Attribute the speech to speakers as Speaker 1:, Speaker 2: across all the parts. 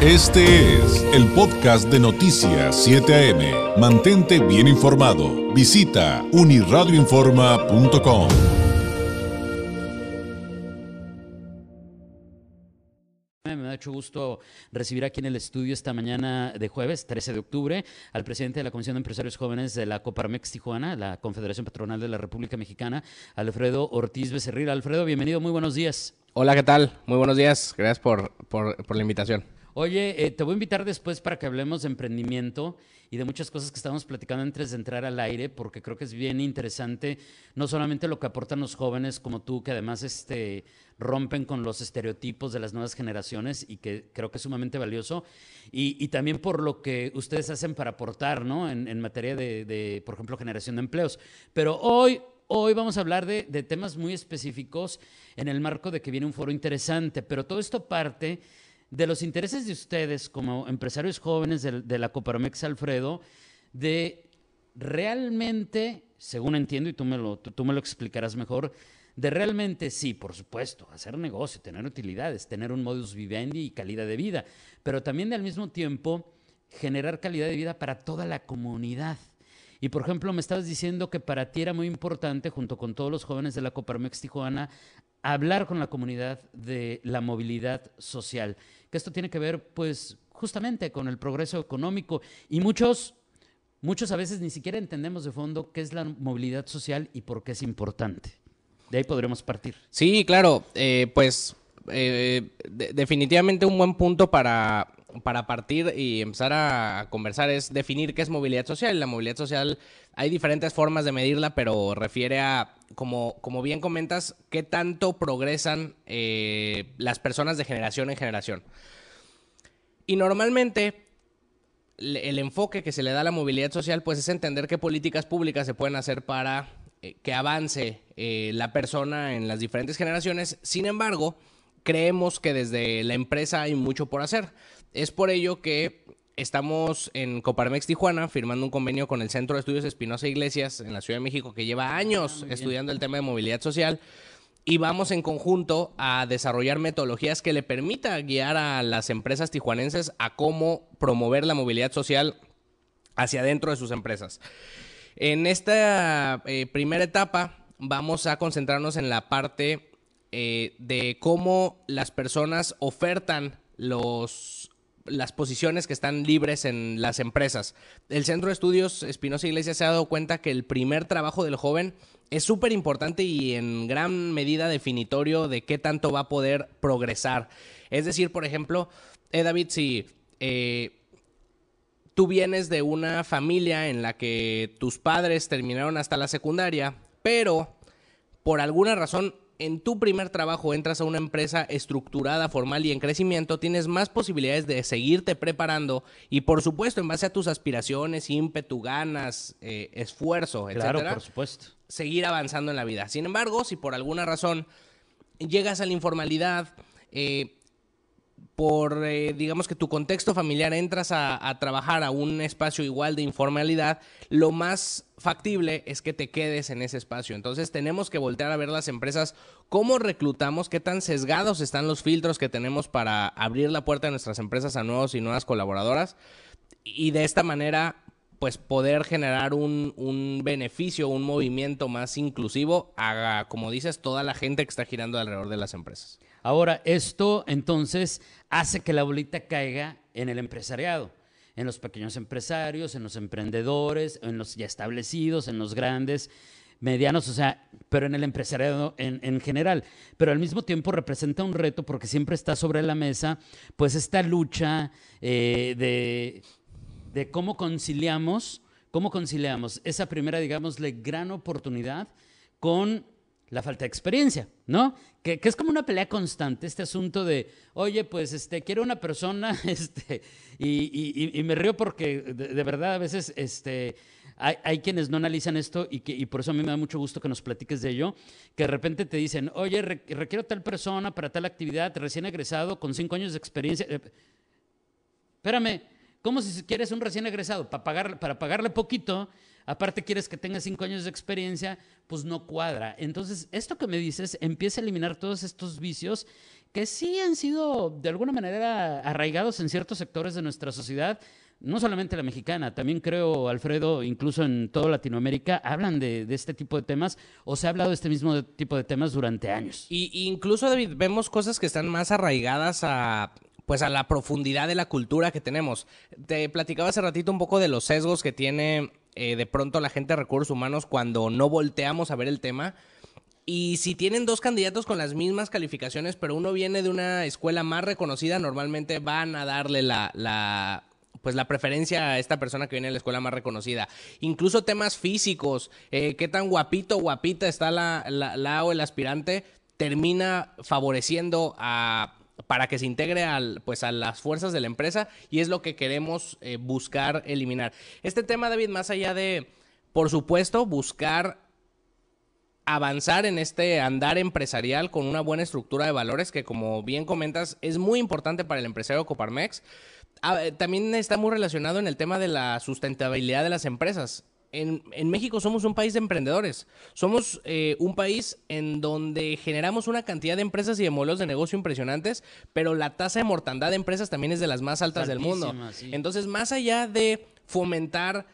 Speaker 1: Este es el podcast de Noticias 7 AM. Mantente bien informado. Visita uniradioinforma.com.
Speaker 2: Me da mucho gusto recibir aquí en el estudio esta mañana de jueves, 13 de octubre, al presidente de la Comisión de Empresarios Jóvenes de la Coparmex Tijuana, la Confederación Patronal de la República Mexicana, Alfredo Ortiz Becerril. Alfredo, bienvenido, muy buenos días.
Speaker 3: Hola, ¿qué tal? Muy buenos días. Gracias por, por, por la invitación.
Speaker 2: Oye, eh, te voy a invitar después para que hablemos de emprendimiento y de muchas cosas que estamos platicando antes de entrar al aire, porque creo que es bien interesante, no solamente lo que aportan los jóvenes como tú, que además este, rompen con los estereotipos de las nuevas generaciones y que creo que es sumamente valioso, y, también por lo que ustedes hacen para aportar, ¿no? En, materia de, de, por ejemplo, generación de empleos. Pero hoy, Hoy vamos a hablar de, de, temas muy específicos en el marco de que viene un foro interesante, pero todo esto parte de los intereses de ustedes como empresarios jóvenes de, la Coparmex Alfredo, de realmente, según entiendo, y tú me, lo, tú, tú me lo explicarás mejor, de realmente sí, por supuesto, hacer negocio, tener utilidades, tener un modus vivendi y calidad de vida, pero también de, al mismo tiempo generar calidad de vida para toda la comunidad. Y por ejemplo, me estabas diciendo que para ti era muy importante, junto con todos los jóvenes de la Coparmex Tijuana, hablar con la comunidad de la movilidad social. Que esto tiene que ver, pues, justamente con el progreso económico. Y muchos, muchos a veces ni siquiera entendemos de fondo qué es la movilidad social y por qué es importante. De ahí podremos partir.
Speaker 3: Sí, claro. Eh, pues, eh, de definitivamente un buen punto para para partir y empezar a conversar es definir qué es movilidad social. La movilidad social hay diferentes formas de medirla, pero refiere a, como, bien comentas, qué tanto progresan eh, las personas de generación en generación. Y normalmente el enfoque que se le da a la movilidad social pues es entender qué políticas públicas se pueden hacer para eh, que avance eh, la persona en las diferentes generaciones. Sin embargo, creemos que desde la empresa hay mucho por hacer. Es por ello que estamos en Coparmex Tijuana firmando un convenio con el Centro de Estudios Espinosa Iglesias en la Ciudad de México que lleva años ah, estudiando el tema de movilidad social y vamos en conjunto a desarrollar metodologías que le permita guiar a las empresas tijuanenses a cómo promover la movilidad social hacia adentro de sus empresas. En esta eh, primera etapa vamos a concentrarnos en la parte eh, de cómo las personas ofertan los las posiciones que están libres en las empresas. El Centro de Estudios Espinosa Iglesias se ha dado cuenta que el primer trabajo del joven es súper importante y en gran medida definitorio de qué tanto va a poder progresar. Es decir, por ejemplo, eh, David, si eh, tú vienes de una familia en la que tus padres terminaron hasta la secundaria, pero por alguna razón en tu primer trabajo entras a una empresa estructurada, formal y en crecimiento, tienes más posibilidades de seguirte preparando y por supuesto en base a tus aspiraciones, ímpetu, ganas, eh, esfuerzo,
Speaker 2: claro, por supuesto.
Speaker 3: seguir avanzando en la vida. Sin embargo, si por alguna razón llegas a la informalidad, eh, por, eh, digamos que tu contexto familiar entras a, trabajar a un espacio igual de informalidad, lo más factible es que te quedes en ese espacio. Entonces tenemos que voltear a ver las empresas, cómo reclutamos, qué tan sesgados están los filtros que tenemos para abrir la puerta de nuestras empresas a nuevos y nuevas colaboradoras. Y de esta manera pues poder generar un, un, beneficio, un movimiento más inclusivo a, como dices, toda la gente que está girando alrededor de las empresas.
Speaker 2: Ahora, esto entonces hace que la bolita caiga en el empresariado, en los pequeños empresarios, en los emprendedores, en los ya establecidos, en los grandes, medianos, o sea, pero en el empresariado en, en general. Pero al mismo tiempo representa un reto porque siempre está sobre la mesa, pues esta lucha eh, de de cómo conciliamos, cómo conciliamos esa primera, digámosle, gran oportunidad con la falta de experiencia, ¿no? Que, que, es como una pelea constante, este asunto de, oye, pues, este, quiero una persona, este, y, y, me río porque de, verdad a veces, este, hay, hay, quienes no analizan esto y, que, y por eso a mí me da mucho gusto que nos platiques de ello, que de repente te dicen, oye, re, requiero tal persona para tal actividad, recién egresado, con cinco años de experiencia. Eh, espérame, ¿Cómo si quieres un recién egresado? Para, pagar, para pagarle poquito, aparte quieres que tenga cinco años de experiencia, pues no cuadra. Entonces, esto que me dices empieza a eliminar todos estos vicios que sí han sido de alguna manera arraigados en ciertos sectores de nuestra sociedad, no solamente la mexicana, también creo, Alfredo, incluso en toda Latinoamérica, hablan de, este tipo de temas o se ha hablado de este mismo tipo de temas durante años.
Speaker 3: Y, incluso, David, vemos cosas que están más arraigadas a pues a la profundidad de la cultura que tenemos. Te platicaba hace ratito un poco de los sesgos que tiene eh, de pronto la gente de recursos humanos cuando no volteamos a ver el tema. Y si tienen dos candidatos con las mismas calificaciones, pero uno viene de una escuela más reconocida, normalmente van a darle la, la pues la preferencia a esta persona que viene de la escuela más reconocida. Incluso temas físicos, eh, qué tan guapito guapita está la, la, o el aspirante, termina favoreciendo a para que se integre al, pues a las fuerzas de la empresa y es lo que queremos eh, buscar eliminar. Este tema, David, más allá de, por supuesto, buscar avanzar en este andar empresarial con una buena estructura de valores que, como bien comentas, es muy importante para el empresario Coparmex. Ah, eh, también está muy relacionado en el tema de la sustentabilidad de las empresas. En, México somos un país de emprendedores. Somos eh, un país en donde generamos una cantidad de empresas y de modelos de negocio impresionantes, pero la tasa de mortandad de empresas también es de las más altas del mundo. Entonces, más allá de fomentar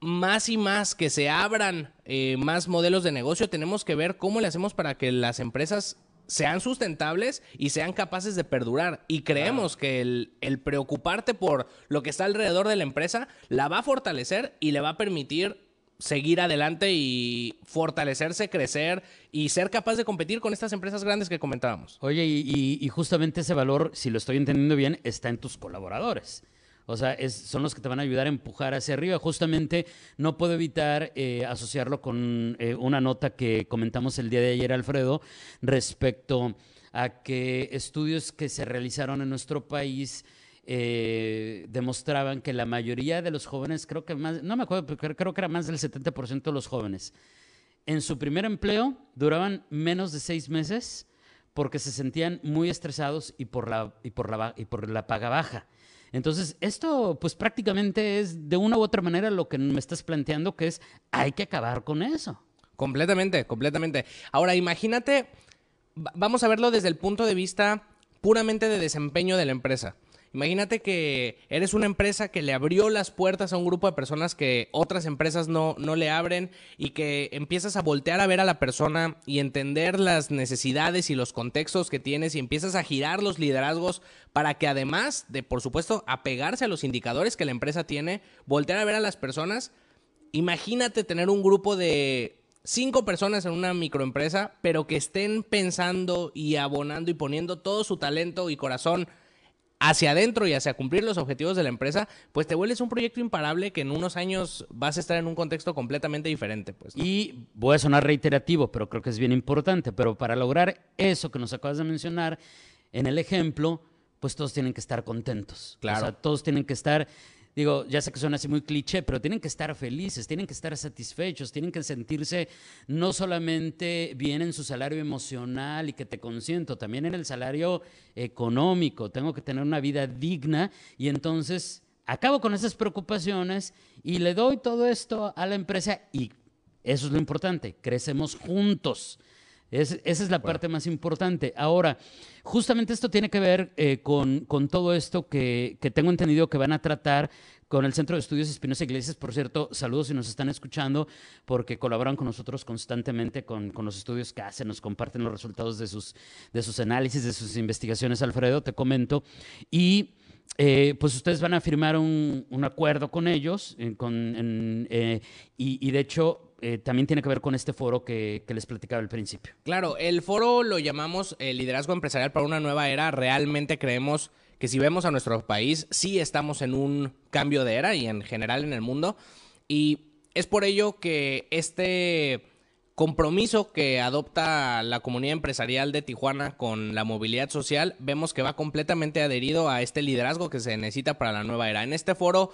Speaker 3: más y más que se abran eh, más modelos de negocio, tenemos que ver cómo le hacemos para que las empresas sean sustentables y sean capaces de perdurar. Y creemos que el, preocuparte por lo que está alrededor de la empresa la va a fortalecer y le va a permitir seguir adelante y fortalecerse, crecer y ser capaz de competir con estas empresas grandes que comentábamos.
Speaker 2: Oye, y justamente ese valor, si lo estoy entendiendo bien, está en tus colaboradores. O sea, son los que te van a ayudar a empujar hacia arriba. Justamente no puedo evitar eh, asociarlo con eh, una nota que comentamos el día de ayer, Alfredo, respecto a que estudios que se realizaron en nuestro país eh, demostraban que la mayoría de los jóvenes, creo que más, no me acuerdo, creo que era más del 70% de los jóvenes, en su primer empleo duraban menos de seis meses porque se sentían muy estresados y por la, y por la, y por la paga baja. Entonces, esto pues prácticamente es de una u otra manera lo que me estás planteando, que es hay que acabar con eso.
Speaker 3: Completamente, completamente. Ahora, imagínate, vamos a verlo desde el punto de vista puramente de desempeño de la empresa. Imagínate que eres una empresa que le abrió las puertas a un grupo de personas que otras empresas no, no le abren y que empiezas a voltear a ver a la persona y entender las necesidades y los contextos que tienes y empiezas a girar los liderazgos para que además de, por supuesto, apegarse a los indicadores que la empresa tiene, voltear a ver a las personas. Imagínate tener un grupo de cinco personas en una microempresa, pero que estén pensando y abonando y poniendo todo su talento y corazón hacia adentro y hacia cumplir los objetivos de la empresa, pues te vuelves un proyecto imparable que en unos años vas a estar en un contexto completamente diferente. Pues,
Speaker 2: Y voy a sonar reiterativo, pero creo que es bien importante, pero para lograr eso que nos acabas de mencionar, en el ejemplo, pues todos tienen que estar contentos. Claro. O sea, todos tienen que estar digo, ya sé que suena así muy cliché, pero tienen que estar felices, tienen que estar satisfechos, tienen que sentirse no solamente bien en su salario emocional y que te consiento, también en el salario económico. Tengo que tener una vida digna y entonces acabo con esas preocupaciones y le doy todo esto a la empresa y eso es lo importante, crecemos juntos esa es la parte más importante. Ahora, justamente esto tiene que ver eh, con, todo esto que, tengo entendido que van a tratar con el Centro de Estudios Espinosa Iglesias. Por cierto, saludos si nos están escuchando, porque colaboran con nosotros constantemente con, los estudios que hacen, nos comparten los resultados de sus, de sus análisis, de sus investigaciones, Alfredo, te comento. Y eh, pues ustedes van a firmar un, acuerdo con ellos, eh, con, y, de hecho eh, también tiene que ver con este foro que, les platicaba al principio.
Speaker 3: Claro, el foro lo llamamos el liderazgo empresarial para una nueva era. Realmente creemos que si vemos a nuestro país, sí estamos en un cambio de era y en general en el mundo. Y es por ello que este compromiso que adopta la comunidad empresarial de Tijuana con la movilidad social, vemos que va completamente adherido a este liderazgo que se necesita para la nueva era. En este foro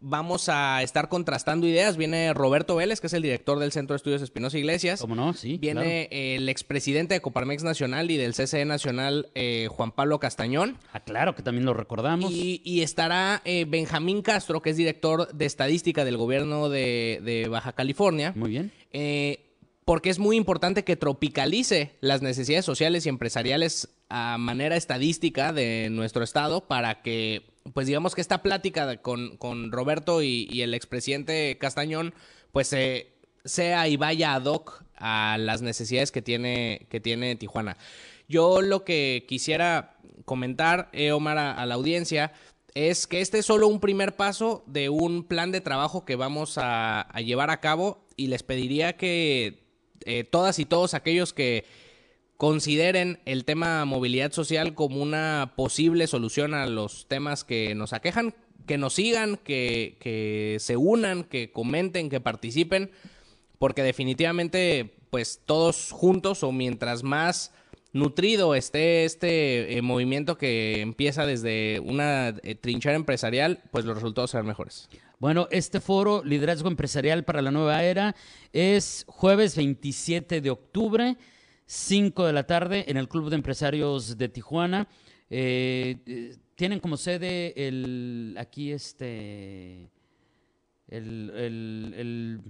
Speaker 3: vamos a estar contrastando ideas. Viene Roberto Vélez, que es el director del Centro de Estudios Espinosa Iglesias.
Speaker 2: ¿Cómo no? Sí.
Speaker 3: Viene el expresidente de Coparmex Nacional y del CCE Nacional, eh, Juan Pablo Castañón.
Speaker 2: Ah, claro, que también lo recordamos.
Speaker 3: Y, estará eh, Benjamín Castro, que es director de estadística del gobierno de, Baja California.
Speaker 2: Muy bien.
Speaker 3: Eh, porque es muy importante que tropicalice las necesidades sociales y empresariales a manera estadística de nuestro estado para que, pues digamos que esta plática con, con Roberto y, el expresidente Castañón, pues sea y vaya ad hoc a las necesidades que tiene, que tiene Tijuana. Yo lo que quisiera comentar, eh, Omar, a, la audiencia, es que este es solo un primer paso de un plan de trabajo que vamos a, a llevar a cabo y les pediría que eh, todas y todos aquellos que consideren el tema movilidad social como una posible solución a los temas que nos aquejan, que nos sigan, que, que se unan, que comenten, que participen, porque definitivamente, pues todos juntos o mientras más nutrido esté este eh, movimiento que empieza desde una eh, trinchera empresarial, pues los resultados serán mejores.
Speaker 2: Bueno, este foro Liderazgo Empresarial para la Nueva Era es jueves 27 de octubre. 5 de la tarde en el Club de Empresarios de Tijuana. Eh, tienen como sede el aquí este el, el, el,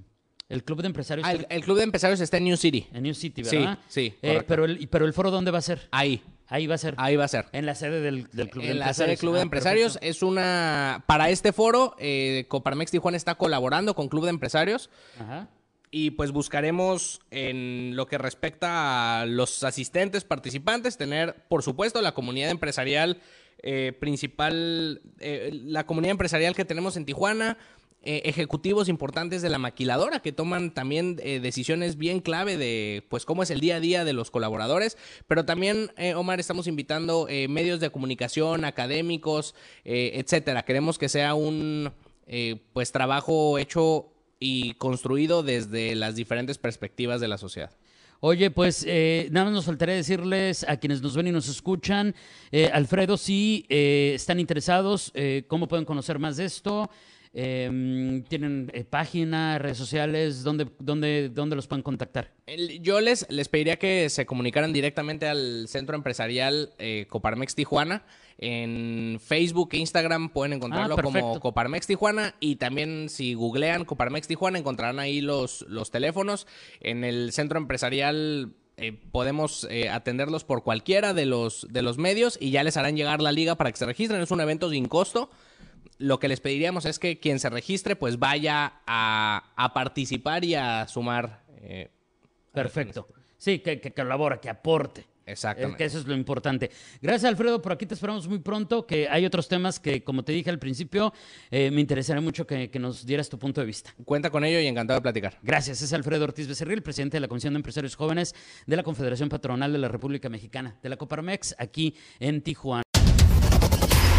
Speaker 2: el Club de Empresarios.
Speaker 3: Ah, el, Club de Empresarios está en New City.
Speaker 2: En New City, ¿verdad?
Speaker 3: Sí, sí.
Speaker 2: Eh, pero, el, pero el foro, ¿dónde va a ser?
Speaker 3: Ahí.
Speaker 2: Ahí va a ser.
Speaker 3: Ahí va a ser.
Speaker 2: En la sede del, del Club
Speaker 3: en
Speaker 2: de
Speaker 3: la
Speaker 2: Empresarios.
Speaker 3: sede del Club de
Speaker 2: Ah,
Speaker 3: Empresarios
Speaker 2: perfecto.
Speaker 3: es una... Para este foro, eh, Coparmex Tijuana está colaborando con Club de Empresarios
Speaker 2: Ajá.
Speaker 3: Y pues buscaremos en lo que respecta a los asistentes participantes tener, por supuesto, la comunidad empresarial eh, principal, eh, la comunidad empresarial que tenemos en Tijuana, eh, ejecutivos importantes de la maquiladora que toman también eh, decisiones bien clave de pues cómo es el día a día de los colaboradores, pero también Omar estamos invitando medios de comunicación, académicos, etcétera. Queremos que sea un pues trabajo hecho y construido desde las diferentes perspectivas de la sociedad.
Speaker 2: Oye, pues eh, nada más nos faltaría decirles a quienes nos ven y nos escuchan, eh, Alfredo, si eh, están interesados, ¿cómo pueden conocer más de esto? Eh, ¿Tienen eh, página, redes sociales? ¿Dónde, dónde, ¿Dónde los pueden contactar?
Speaker 3: El- Yo les, les pediría que se comunicaran directamente al centro empresarial eh, Coparmex Tijuana. En Facebook e Instagram pueden encontrarlo
Speaker 2: Ah,
Speaker 3: como. Coparmex Tijuana y también si googlean Coparmex Tijuana encontrarán ahí los, los teléfonos. En el centro empresarial eh, podemos eh, atenderlos por cualquiera de los, de los medios y ya les harán llegar la liga para que se registren. Es un evento sin costo. Lo que les pediríamos es que quien se registre pues vaya a, a participar y a sumar. eh,
Speaker 2: Perfecto. Sí, que, que colabora, que aporte.
Speaker 3: Exactamente.
Speaker 2: Es que eso es lo importante. Gracias, Alfredo. Por aquí te esperamos muy pronto, que hay otros temas que, como te dije al principio, eh, me interesaría mucho que, que nos dieras tu punto de vista.
Speaker 3: Cuenta con ello y encantado de platicar.
Speaker 2: Gracias. Es Alfredo Ortiz Becerril, presidente de la Comisión de Empresarios Jóvenes de la Confederación Patronal de la República Mexicana, de la Coparmex, aquí en Tijuana.